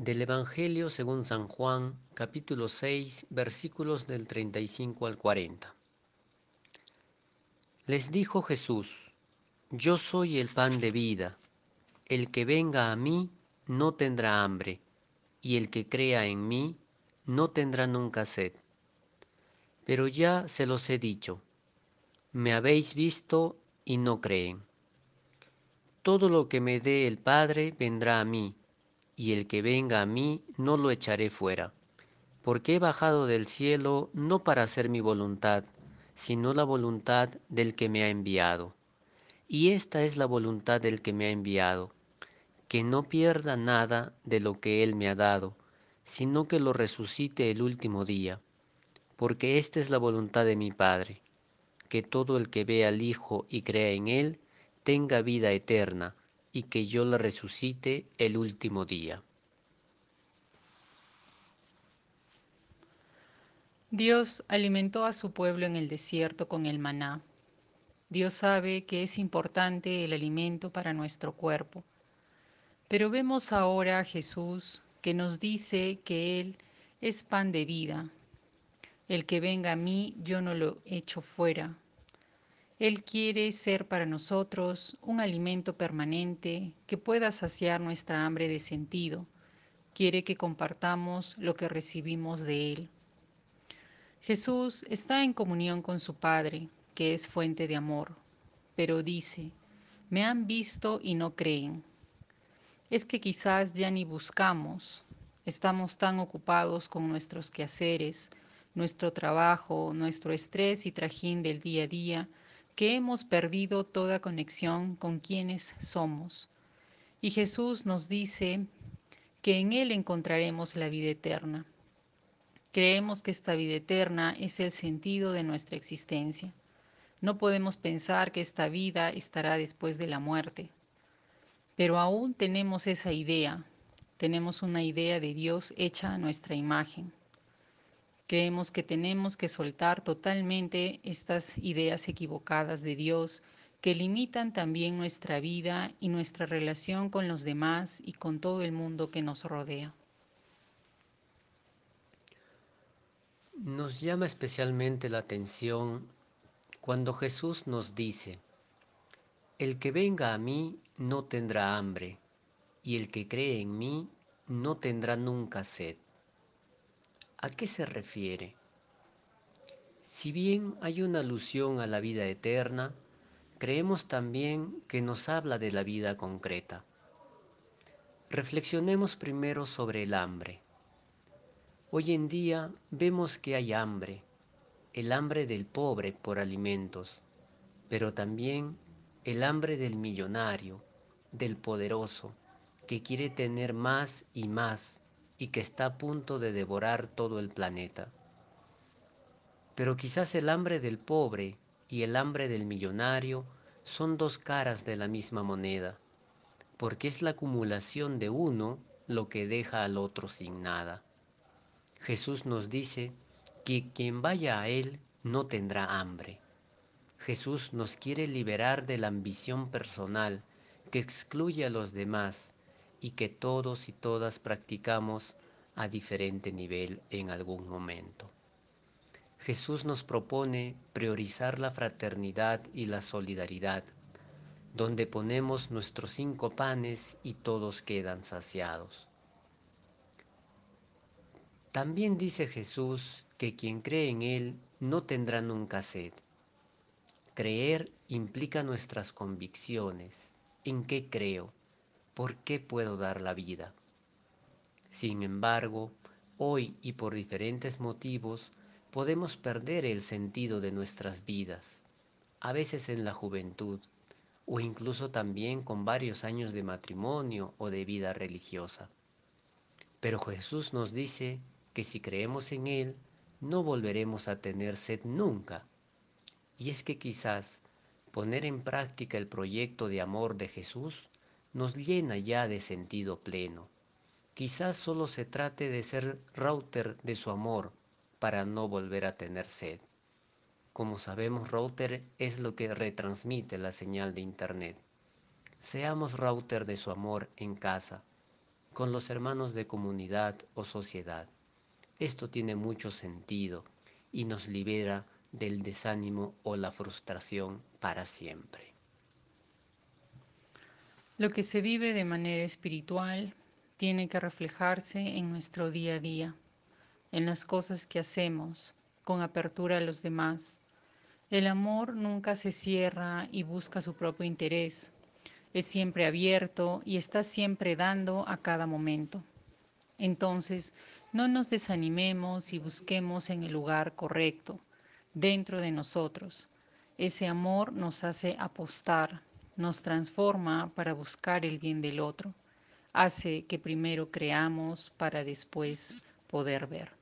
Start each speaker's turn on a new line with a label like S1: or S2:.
S1: Del Evangelio según San Juan, capítulo 6, versículos del 35 al 40. Les dijo Jesús, Yo soy el pan de vida. El que venga a mí no tendrá hambre, y el que crea en mí no tendrá nunca sed. Pero ya se los he dicho, me habéis visto y no creen. Todo lo que me dé el Padre vendrá a mí y el que venga a mí no lo echaré fuera, porque he bajado del cielo no para hacer mi voluntad, sino la voluntad del que me ha enviado. Y esta es la voluntad del que me ha enviado, que no pierda nada de lo que él me ha dado, sino que lo resucite el último día, porque esta es la voluntad de mi Padre, que todo el que vea al Hijo y crea en él, tenga vida eterna, y que yo la resucite el último día.
S2: Dios alimentó a su pueblo en el desierto con el maná. Dios sabe que es importante el alimento para nuestro cuerpo. Pero vemos ahora a Jesús que nos dice que Él es pan de vida. El que venga a mí yo no lo echo fuera, él quiere ser para nosotros un alimento permanente que pueda saciar nuestra hambre de sentido. Quiere que compartamos lo que recibimos de Él. Jesús está en comunión con su Padre, que es fuente de amor, pero dice, me han visto y no creen. Es que quizás ya ni buscamos, estamos tan ocupados con nuestros quehaceres, nuestro trabajo, nuestro estrés y trajín del día a día, que hemos perdido toda conexión con quienes somos. Y Jesús nos dice que en Él encontraremos la vida eterna. Creemos que esta vida eterna es el sentido de nuestra existencia. No podemos pensar que esta vida estará después de la muerte. Pero aún tenemos esa idea, tenemos una idea de Dios hecha a nuestra imagen. Creemos que tenemos que soltar totalmente estas ideas equivocadas de Dios que limitan también nuestra vida y nuestra relación con los demás y con todo el mundo que nos rodea.
S1: Nos llama especialmente la atención cuando Jesús nos dice, el que venga a mí no tendrá hambre, y el que cree en mí no tendrá nunca sed. ¿A qué se refiere? Si bien hay una alusión a la vida eterna, creemos también que nos habla de la vida concreta. Reflexionemos primero sobre el hambre. Hoy en día vemos que hay hambre, el hambre del pobre por alimentos, pero también el hambre del millonario, del poderoso, que quiere tener más y más y que está a punto de devorar todo el planeta. Pero quizás el hambre del pobre y el hambre del millonario son dos caras de la misma moneda, porque es la acumulación de uno lo que deja al otro sin nada. Jesús nos dice que quien vaya a Él no tendrá hambre. Jesús nos quiere liberar de la ambición personal que excluye a los demás y que todos y todas practicamos a diferente nivel en algún momento. Jesús nos propone priorizar la fraternidad y la solidaridad, donde ponemos nuestros cinco panes y todos quedan saciados. También dice Jesús que quien cree en Él no tendrá nunca sed. Creer implica nuestras convicciones. ¿En qué creo? ¿Por qué puedo dar la vida? Sin embargo, hoy y por diferentes motivos podemos perder el sentido de nuestras vidas, a veces en la juventud, o incluso también con varios años de matrimonio o de vida religiosa. Pero Jesús nos dice que si creemos en Él, no volveremos a tener sed nunca. Y es que quizás poner en práctica el proyecto de amor de Jesús nos llena ya de sentido pleno. Quizás solo se trate de ser router de su amor para no volver a tener sed. Como sabemos, router es lo que retransmite la señal de Internet. Seamos router de su amor en casa, con los hermanos de comunidad o sociedad. Esto tiene mucho sentido y nos libera del desánimo o la frustración para siempre.
S2: Lo que se vive de manera espiritual tiene que reflejarse en nuestro día a día, en las cosas que hacemos, con apertura a los demás. El amor nunca se cierra y busca su propio interés. Es siempre abierto y está siempre dando a cada momento. Entonces, no nos desanimemos y busquemos en el lugar correcto, dentro de nosotros. Ese amor nos hace apostar, nos transforma para buscar el bien del otro, hace que primero creamos para después poder ver.